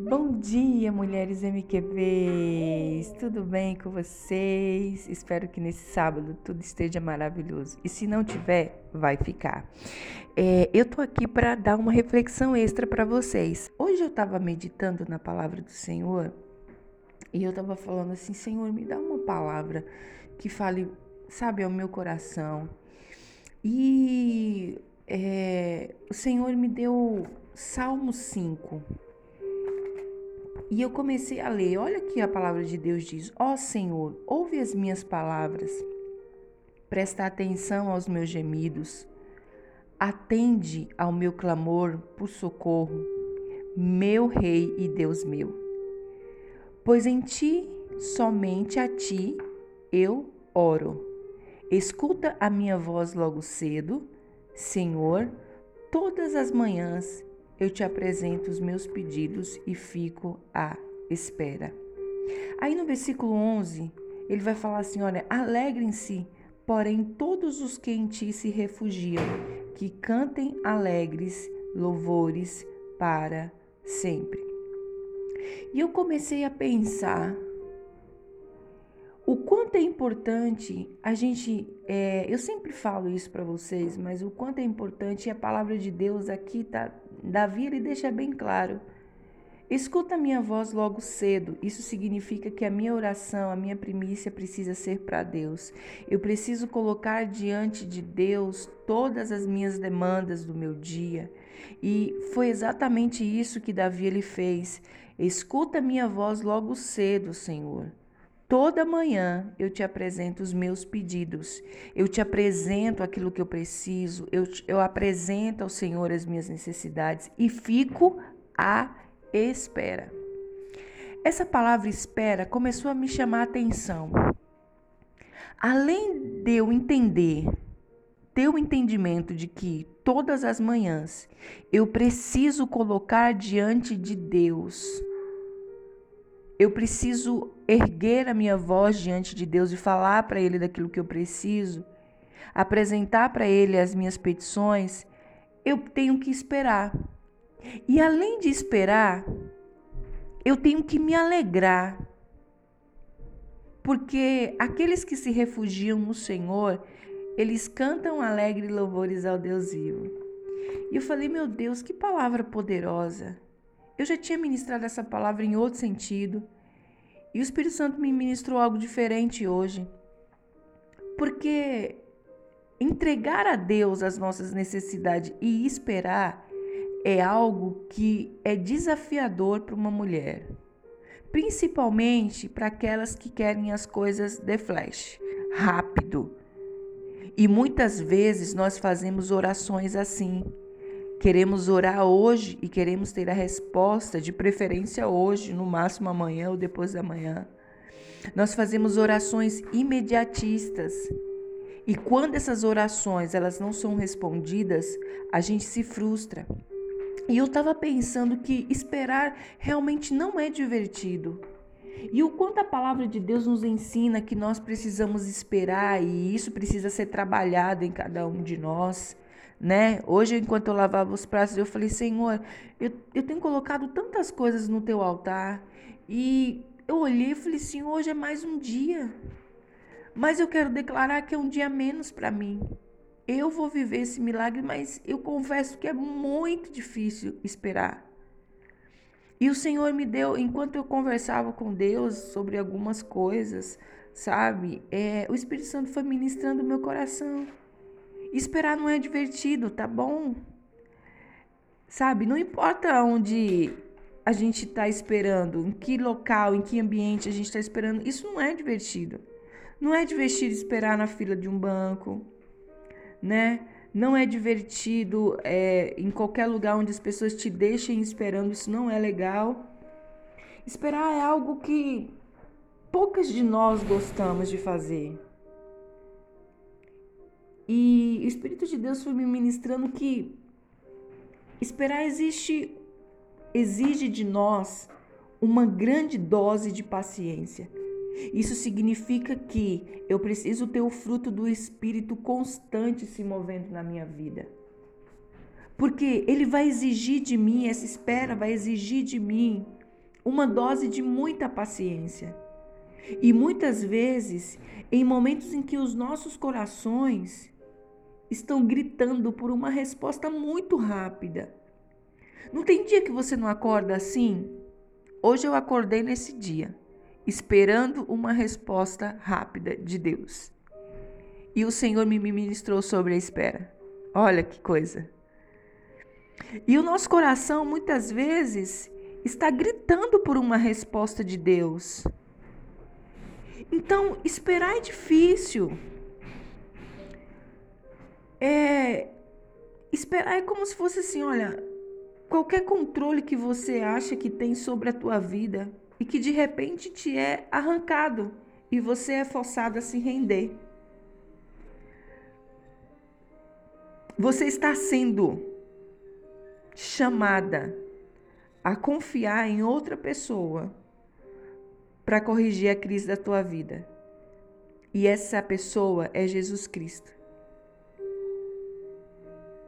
Bom dia, mulheres MQVs! Tudo bem com vocês? Espero que nesse sábado tudo esteja maravilhoso. E se não tiver, vai ficar. É, eu tô aqui para dar uma reflexão extra para vocês. Hoje eu estava meditando na palavra do Senhor e eu estava falando assim: Senhor, me dá uma palavra que fale, sabe, ao meu coração. E é, o Senhor me deu Salmo 5 e eu comecei a ler. Olha que a palavra de Deus diz: Ó oh, Senhor, ouve as minhas palavras, presta atenção aos meus gemidos, atende ao meu clamor por socorro, meu Rei e Deus meu. Pois em ti, somente a ti, eu oro. Escuta a minha voz logo cedo, Senhor, todas as manhãs eu te apresento os meus pedidos e fico à espera. Aí no versículo 11, ele vai falar assim: olha, alegrem-se, porém, todos os que em ti se refugiam, que cantem alegres louvores para sempre. E eu comecei a pensar o quanto é importante a gente, é, eu sempre falo isso para vocês, mas o quanto é importante a palavra de Deus aqui tá, Davi ele deixa bem claro. Escuta a minha voz logo cedo. Isso significa que a minha oração, a minha primícia precisa ser para Deus. Eu preciso colocar diante de Deus todas as minhas demandas do meu dia. E foi exatamente isso que Davi ele fez. Escuta a minha voz logo cedo, Senhor. Toda manhã eu te apresento os meus pedidos, eu te apresento aquilo que eu preciso, eu, eu apresento ao Senhor as minhas necessidades e fico à espera. Essa palavra espera começou a me chamar a atenção. Além de eu entender, ter o entendimento de que todas as manhãs eu preciso colocar diante de Deus eu preciso erguer a minha voz diante de Deus e falar para Ele daquilo que eu preciso, apresentar para Ele as minhas petições, eu tenho que esperar. E além de esperar, eu tenho que me alegrar. Porque aqueles que se refugiam no Senhor, eles cantam alegre louvores ao Deus vivo. E eu falei, meu Deus, que palavra poderosa. Eu já tinha ministrado essa palavra em outro sentido. E o Espírito Santo me ministrou algo diferente hoje. Porque entregar a Deus as nossas necessidades e esperar é algo que é desafiador para uma mulher, principalmente para aquelas que querem as coisas de flash, rápido. E muitas vezes nós fazemos orações assim. Queremos orar hoje e queremos ter a resposta, de preferência hoje, no máximo amanhã ou depois da manhã. Nós fazemos orações imediatistas. E quando essas orações elas não são respondidas, a gente se frustra. E eu estava pensando que esperar realmente não é divertido. E o quanto a palavra de Deus nos ensina que nós precisamos esperar e isso precisa ser trabalhado em cada um de nós né? Hoje, enquanto eu lavava os pratos, eu falei, Senhor, eu, eu tenho colocado tantas coisas no teu altar. E eu olhei e falei assim, hoje é mais um dia. Mas eu quero declarar que é um dia menos para mim. Eu vou viver esse milagre, mas eu confesso que é muito difícil esperar. E o Senhor me deu, enquanto eu conversava com Deus sobre algumas coisas, sabe? É, o Espírito Santo foi ministrando o meu coração. Esperar não é divertido, tá bom? Sabe, não importa onde a gente está esperando, em que local, em que ambiente a gente está esperando, isso não é divertido. Não é divertido esperar na fila de um banco, né? Não é divertido é, em qualquer lugar onde as pessoas te deixem esperando, isso não é legal. Esperar é algo que poucas de nós gostamos de fazer. E o Espírito de Deus foi me ministrando que esperar existe exige de nós uma grande dose de paciência. Isso significa que eu preciso ter o fruto do Espírito constante se movendo na minha vida. Porque ele vai exigir de mim, essa espera vai exigir de mim uma dose de muita paciência. E muitas vezes, em momentos em que os nossos corações estão gritando por uma resposta muito rápida. Não tem dia que você não acorda assim? Hoje eu acordei nesse dia, esperando uma resposta rápida de Deus. E o Senhor me ministrou sobre a espera. Olha que coisa. E o nosso coração muitas vezes está gritando por uma resposta de Deus. Então, esperar é difícil. É esperar é como se fosse assim, olha, qualquer controle que você acha que tem sobre a tua vida e que de repente te é arrancado e você é forçado a se render. Você está sendo chamada a confiar em outra pessoa para corrigir a crise da tua vida. E essa pessoa é Jesus Cristo.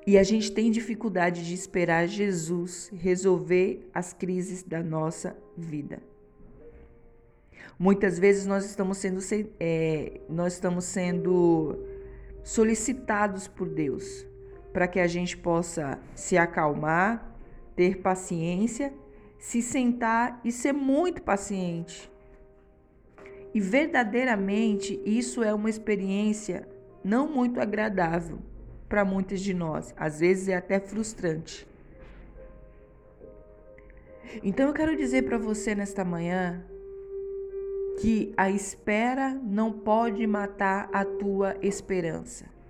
E a gente tem dificuldade de esperar Jesus resolver as crises da nossa vida. Muitas vezes nós estamos sendo, é, nós estamos sendo solicitados por Deus para que a gente possa se acalmar, ter paciência, se sentar e ser muito paciente. E verdadeiramente isso é uma experiência não muito agradável para muitos de nós. Às vezes é até frustrante. Então eu quero dizer para você nesta manhã que a espera não pode matar a tua esperança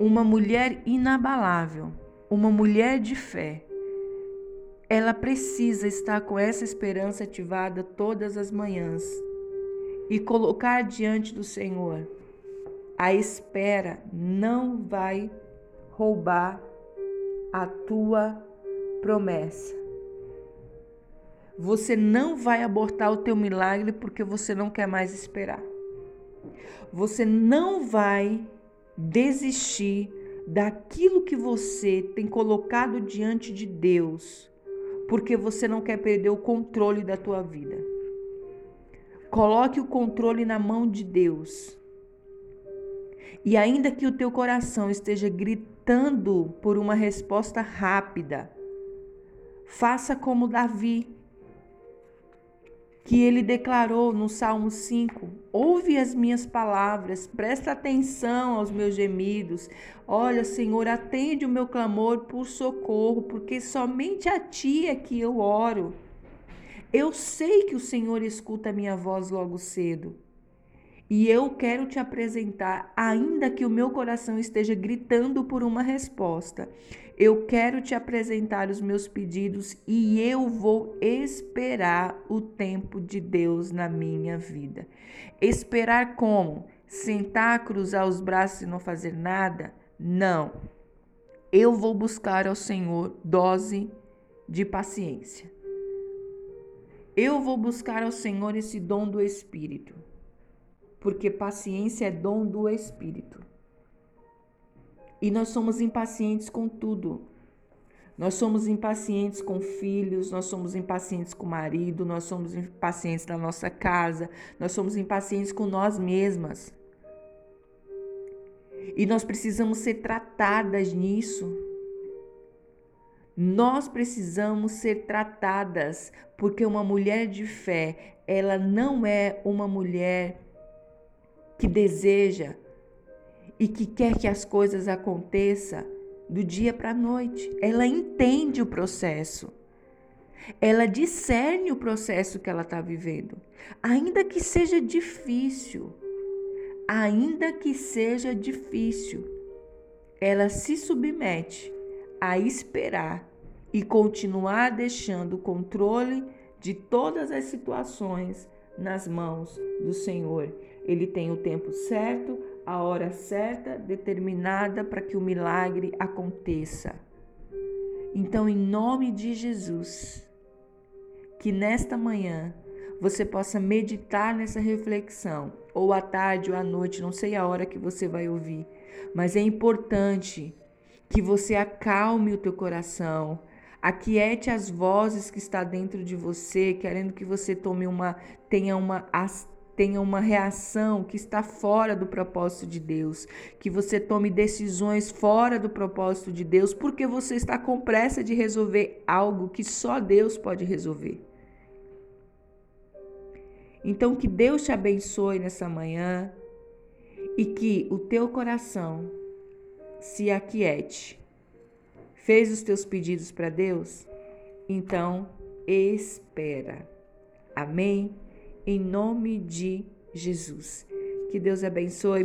uma mulher inabalável, uma mulher de fé. Ela precisa estar com essa esperança ativada todas as manhãs e colocar diante do Senhor. A espera não vai roubar a tua promessa. Você não vai abortar o teu milagre porque você não quer mais esperar. Você não vai desistir daquilo que você tem colocado diante de Deus, porque você não quer perder o controle da tua vida. Coloque o controle na mão de Deus. E ainda que o teu coração esteja gritando por uma resposta rápida, faça como Davi que ele declarou no Salmo 5: Ouve as minhas palavras, presta atenção aos meus gemidos. Olha, Senhor, atende o meu clamor por socorro, porque somente a ti é que eu oro. Eu sei que o Senhor escuta a minha voz logo cedo. E eu quero te apresentar, ainda que o meu coração esteja gritando por uma resposta. Eu quero te apresentar os meus pedidos e eu vou esperar o tempo de Deus na minha vida. Esperar como? Sentar, cruzar os braços e não fazer nada? Não. Eu vou buscar ao Senhor dose de paciência. Eu vou buscar ao Senhor esse dom do Espírito, porque paciência é dom do Espírito. E nós somos impacientes com tudo. Nós somos impacientes com filhos, nós somos impacientes com o marido, nós somos impacientes na nossa casa, nós somos impacientes com nós mesmas. E nós precisamos ser tratadas nisso. Nós precisamos ser tratadas, porque uma mulher de fé, ela não é uma mulher que deseja e que quer que as coisas aconteçam do dia para a noite. Ela entende o processo. Ela discerne o processo que ela está vivendo. Ainda que seja difícil, ainda que seja difícil, ela se submete a esperar e continuar deixando o controle de todas as situações nas mãos do Senhor. Ele tem o tempo certo, a hora certa, determinada para que o milagre aconteça. Então, em nome de Jesus, que nesta manhã você possa meditar nessa reflexão, ou à tarde ou à noite, não sei a hora que você vai ouvir, mas é importante que você acalme o teu coração, Aquiete as vozes que está dentro de você, querendo que você tome uma tenha uma tenha uma reação que está fora do propósito de Deus, que você tome decisões fora do propósito de Deus, porque você está com pressa de resolver algo que só Deus pode resolver. Então que Deus te abençoe nessa manhã e que o teu coração se aquiete. Fez os teus pedidos para Deus? Então espera. Amém? Em nome de Jesus. Que Deus abençoe.